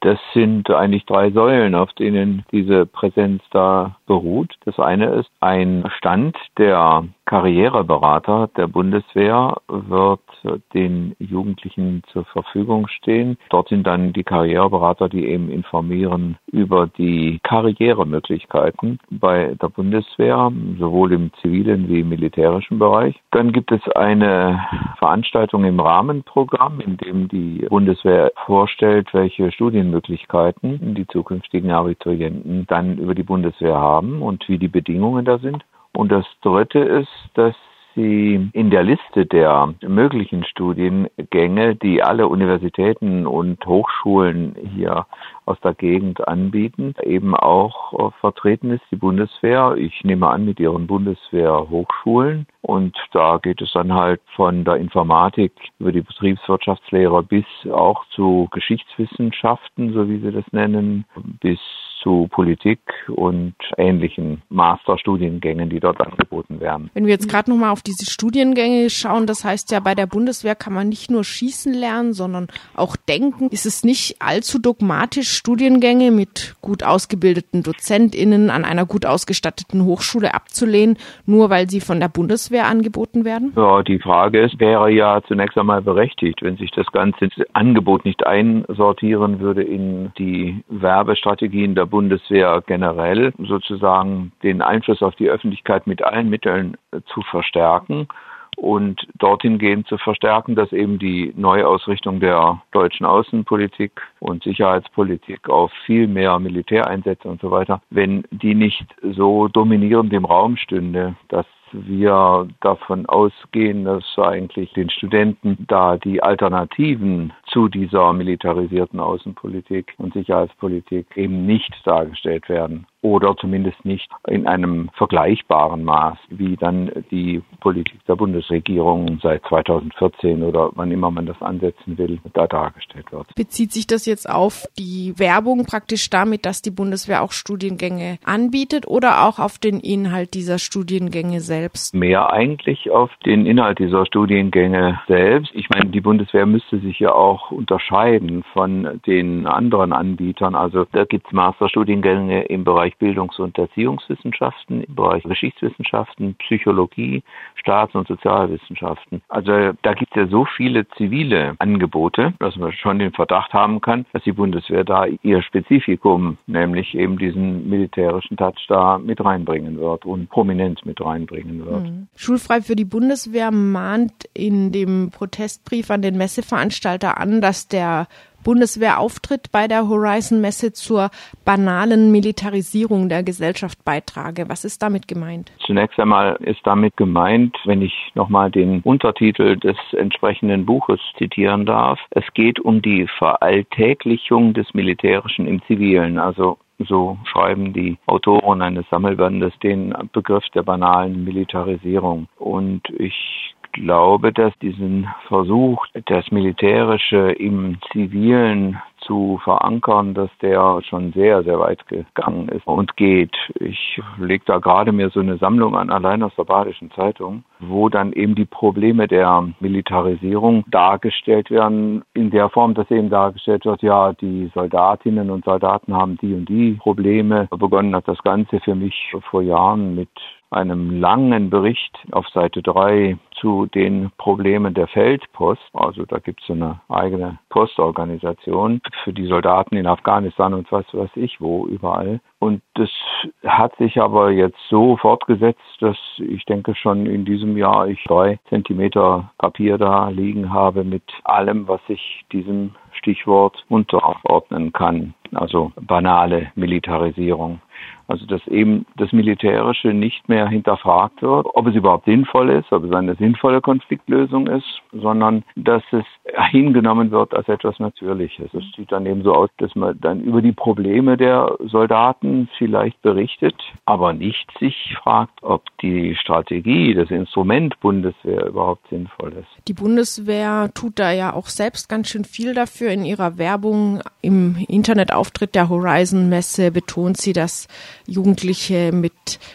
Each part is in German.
Das sind eigentlich drei Säulen, auf denen diese Präsenz da beruht. Das eine ist ein Stand der Karriereberater der Bundeswehr wird den Jugendlichen zur Verfügung stehen. Dort sind dann die Karriereberater, die eben informieren über die Karrieremöglichkeiten bei der Bundeswehr, sowohl im zivilen wie im militärischen Bereich. Dann gibt es eine Veranstaltung im Rahmenprogramm, in dem die Bundeswehr vorstellt, welche Studienmöglichkeiten die zukünftigen Abiturienten dann über die Bundeswehr haben und wie die Bedingungen da sind. Und das Dritte ist, dass sie in der Liste der möglichen Studiengänge, die alle Universitäten und Hochschulen hier aus der Gegend anbieten, eben auch vertreten ist die Bundeswehr. Ich nehme an mit ihren Bundeswehrhochschulen und da geht es dann halt von der Informatik über die Betriebswirtschaftslehre bis auch zu Geschichtswissenschaften, so wie sie das nennen, bis zu Politik und ähnlichen Masterstudiengängen, die dort angeboten werden. Wenn wir jetzt gerade nochmal auf diese Studiengänge schauen, das heißt ja, bei der Bundeswehr kann man nicht nur schießen lernen, sondern auch denken. Ist es nicht allzu dogmatisch, Studiengänge mit gut ausgebildeten DozentInnen an einer gut ausgestatteten Hochschule abzulehnen, nur weil sie von der Bundeswehr angeboten werden? Ja, die Frage ist, wäre ja zunächst einmal berechtigt, wenn sich das ganze Angebot nicht einsortieren würde in die Werbestrategien der Bundeswehr generell sozusagen den Einfluss auf die Öffentlichkeit mit allen Mitteln äh, zu verstärken und dorthin gehend zu verstärken, dass eben die Neuausrichtung der deutschen Außenpolitik und Sicherheitspolitik auf viel mehr Militäreinsätze und so weiter, wenn die nicht so dominierend im Raum stünde, dass wir davon ausgehen, dass eigentlich den Studenten da die Alternativen zu dieser militarisierten Außenpolitik und Sicherheitspolitik eben nicht dargestellt werden oder zumindest nicht in einem vergleichbaren Maß, wie dann die Politik der Bundesregierung seit 2014 oder wann immer man das ansetzen will, da dargestellt wird. Bezieht sich das jetzt auf die Werbung praktisch damit, dass die Bundeswehr auch Studiengänge anbietet oder auch auf den Inhalt dieser Studiengänge selbst? Mehr eigentlich auf den Inhalt dieser Studiengänge selbst. Ich meine, die Bundeswehr müsste sich ja auch unterscheiden von den anderen Anbietern. Also da gibt es Masterstudiengänge im Bereich Bereich Bildungs- und Erziehungswissenschaften, im Bereich Geschichtswissenschaften, Psychologie, Staats- und Sozialwissenschaften. Also da gibt es ja so viele zivile Angebote, dass man schon den Verdacht haben kann, dass die Bundeswehr da ihr Spezifikum, nämlich eben diesen militärischen Touch da mit reinbringen wird und prominent mit reinbringen wird. Mhm. Schulfrei für die Bundeswehr mahnt in dem Protestbrief an den Messeveranstalter an, dass der Bundeswehrauftritt bei der Horizon-Messe zur banalen Militarisierung der Gesellschaft beitrage. Was ist damit gemeint? Zunächst einmal ist damit gemeint, wenn ich nochmal den Untertitel des entsprechenden Buches zitieren darf, es geht um die Veralltäglichung des Militärischen im Zivilen, also so schreiben die Autoren eines Sammelbandes den Begriff der banalen Militarisierung. Und ich glaube, dass diesen Versuch, das Militärische im Zivilen zu verankern, dass der schon sehr, sehr weit gegangen ist und geht. Ich lege da gerade mir so eine Sammlung an, allein aus der Badischen Zeitung, wo dann eben die Probleme der Militarisierung dargestellt werden, in der Form, dass eben dargestellt wird, ja, die Soldatinnen und Soldaten haben die und die Probleme. Begonnen hat das Ganze für mich vor Jahren mit einem langen Bericht auf Seite 3 zu den Problemen der Feldpost. Also da gibt es eine eigene Postorganisation für die Soldaten in Afghanistan und was weiß ich wo überall. Und das hat sich aber jetzt so fortgesetzt, dass ich denke schon in diesem Jahr ich drei Zentimeter Papier da liegen habe mit allem, was ich diesem Stichwort unterordnen kann. Also banale Militarisierung. Also dass eben das Militärische nicht mehr hinterfragt wird, ob es überhaupt sinnvoll ist, ob es eine sinnvolle Konfliktlösung ist, sondern dass es hingenommen wird als etwas Natürliches. Es sieht dann eben so aus, dass man dann über die Probleme der Soldaten vielleicht berichtet, aber nicht sich fragt, ob die Strategie, das Instrument Bundeswehr überhaupt sinnvoll ist. Die Bundeswehr tut da ja auch selbst ganz schön viel dafür. In ihrer Werbung im Internetauftritt der Horizon Messe betont sie, dass Jugendliche mit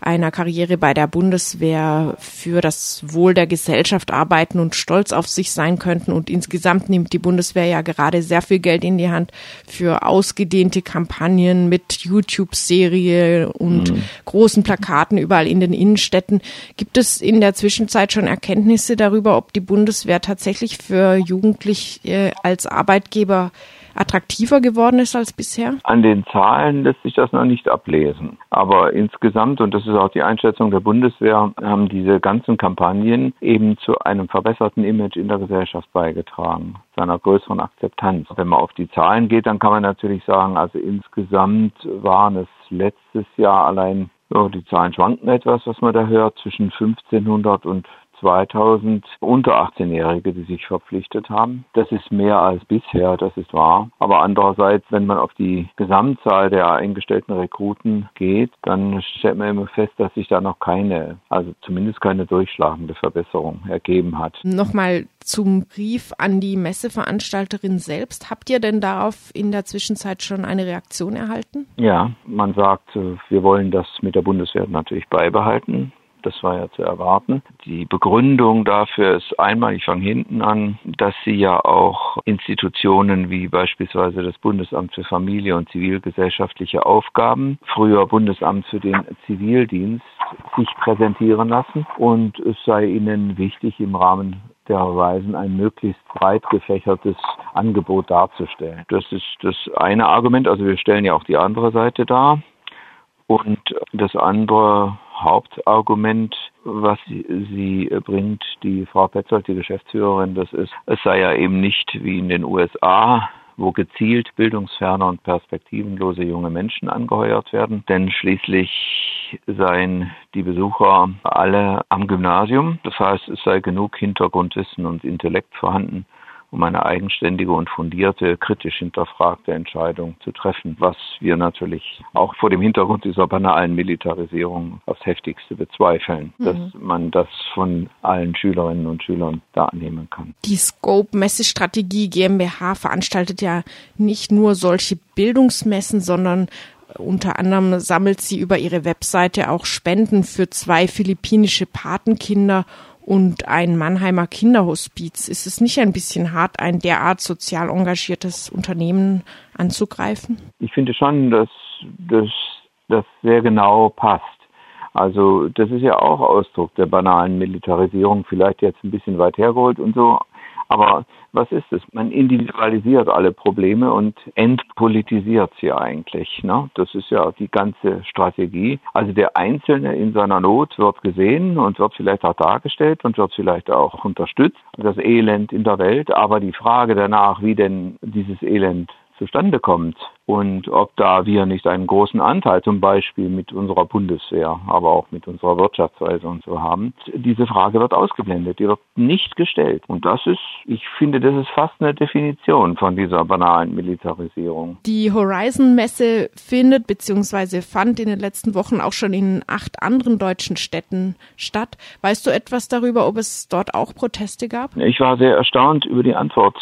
einer Karriere bei der Bundeswehr für das Wohl der Gesellschaft arbeiten und stolz auf sich sein könnten. Und insgesamt nimmt die Bundeswehr ja gerade sehr viel Geld in die Hand für ausgedehnte Kampagnen mit YouTube-Serie und mhm. großen Plakaten überall in den Innenstädten. Gibt es in der Zwischenzeit schon Erkenntnisse darüber, ob die Bundeswehr tatsächlich für Jugendliche als Arbeitgeber attraktiver geworden ist als bisher? An den Zahlen lässt sich das noch nicht ablesen. Aber insgesamt, und das ist auch die Einschätzung der Bundeswehr, haben diese ganzen Kampagnen eben zu einem verbesserten Image in der Gesellschaft beigetragen, zu einer größeren Akzeptanz. Wenn man auf die Zahlen geht, dann kann man natürlich sagen, also insgesamt waren es letztes Jahr allein ja, die Zahlen schwanken etwas, was man da hört, zwischen 1500 und 2000 unter 18-Jährige, die sich verpflichtet haben. Das ist mehr als bisher, das ist wahr. Aber andererseits, wenn man auf die Gesamtzahl der eingestellten Rekruten geht, dann stellt man immer fest, dass sich da noch keine, also zumindest keine durchschlagende Verbesserung ergeben hat. Nochmal zum Brief an die Messeveranstalterin selbst. Habt ihr denn darauf in der Zwischenzeit schon eine Reaktion erhalten? Ja, man sagt, wir wollen das mit der Bundeswehr natürlich beibehalten. Das war ja zu erwarten. Die Begründung dafür ist einmal, ich fange hinten an, dass sie ja auch Institutionen wie beispielsweise das Bundesamt für Familie und zivilgesellschaftliche Aufgaben, früher Bundesamt für den Zivildienst, sich präsentieren lassen. Und es sei ihnen wichtig, im Rahmen der Weisen ein möglichst breit gefächertes Angebot darzustellen. Das ist das eine Argument. Also wir stellen ja auch die andere Seite dar. Und das andere Hauptargument, was sie, sie bringt, die Frau Petzold, die Geschäftsführerin, das ist, es sei ja eben nicht wie in den USA wo gezielt bildungsferne und perspektivenlose junge Menschen angeheuert werden. Denn schließlich seien die Besucher alle am Gymnasium. Das heißt, es sei genug Hintergrundwissen und Intellekt vorhanden, um eine eigenständige und fundierte, kritisch hinterfragte Entscheidung zu treffen, was wir natürlich auch vor dem Hintergrund dieser banalen Militarisierung aufs heftigste bezweifeln, mhm. dass man das von allen Schülerinnen und Schülern da annehmen kann. Die Scope Messestrategie GmbH veranstaltet ja nicht nur solche Bildungsmessen, sondern unter anderem sammelt sie über ihre Webseite auch Spenden für zwei philippinische Patenkinder und ein Mannheimer Kinderhospiz. Ist es nicht ein bisschen hart, ein derart sozial engagiertes Unternehmen anzugreifen? Ich finde schon, dass das, das sehr genau passt. Also das ist ja auch Ausdruck der banalen Militarisierung, vielleicht jetzt ein bisschen weit hergeholt und so, aber was ist es? Man individualisiert alle Probleme und entpolitisiert sie eigentlich. Ne? Das ist ja die ganze Strategie. Also der Einzelne in seiner Not wird gesehen und wird vielleicht auch dargestellt und wird vielleicht auch unterstützt. Das Elend in der Welt. Aber die Frage danach, wie denn dieses Elend zustande kommt und ob da wir nicht einen großen Anteil zum Beispiel mit unserer Bundeswehr, aber auch mit unserer Wirtschaftsweise und so haben. Diese Frage wird ausgeblendet, die wird nicht gestellt. Und das ist, ich finde, das ist fast eine Definition von dieser banalen Militarisierung. Die Horizon-Messe findet bzw. fand in den letzten Wochen auch schon in acht anderen deutschen Städten statt. Weißt du etwas darüber, ob es dort auch Proteste gab? Ich war sehr erstaunt über die Antwort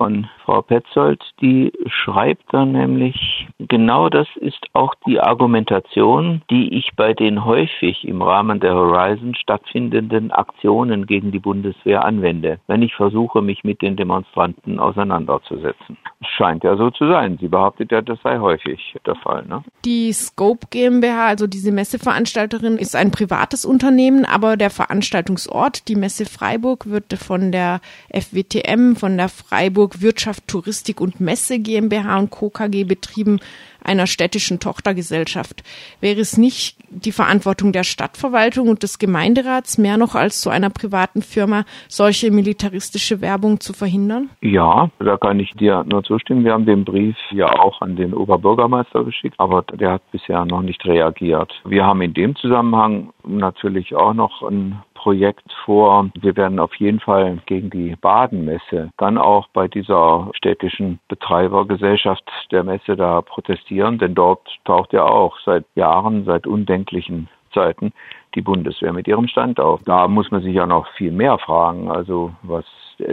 von Frau Petzold, die schreibt dann nämlich, genau das ist auch die Argumentation, die ich bei den häufig im Rahmen der Horizon stattfindenden Aktionen gegen die Bundeswehr anwende, wenn ich versuche, mich mit den Demonstranten auseinanderzusetzen. Scheint ja so zu sein. Sie behauptet ja, das sei häufig der Fall. Ne? Die Scope GmbH, also diese Messeveranstalterin, ist ein privates Unternehmen, aber der Veranstaltungsort, die Messe Freiburg, wird von der FWTM, von der Freiburg Wirtschaft, Touristik und Messe GmbH und Co. KG betrieben einer städtischen Tochtergesellschaft. Wäre es nicht die Verantwortung der Stadtverwaltung und des Gemeinderats mehr noch als zu einer privaten Firma solche militaristische Werbung zu verhindern? Ja, da kann ich dir nur zustimmen. Wir haben den Brief ja auch an den Oberbürgermeister geschickt, aber der hat bisher noch nicht reagiert. Wir haben in dem Zusammenhang natürlich auch noch ein Projekt vor. Wir werden auf jeden Fall gegen die Badenmesse dann auch bei dieser städtischen Betreibergesellschaft der Messe da protestieren, denn dort taucht ja auch seit Jahren, seit undenklichen Zeiten die Bundeswehr mit ihrem Stand auf. Da muss man sich ja noch viel mehr fragen, also was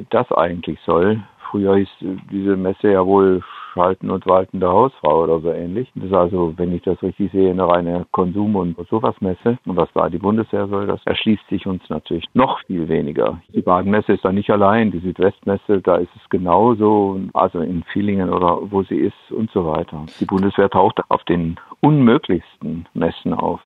das eigentlich soll. Früher hieß diese Messe ja wohl schalten und waltende Hausfrau oder so ähnlich. Das ist also, wenn ich das richtig sehe, eine reine Konsum- und sowas Messe. Und was da die Bundeswehr soll, das erschließt sich uns natürlich noch viel weniger. Die Badenmesse ist da nicht allein, die Südwestmesse, da ist es genauso, also in Villingen oder wo sie ist und so weiter. Die Bundeswehr taucht auf den unmöglichsten Messen auf.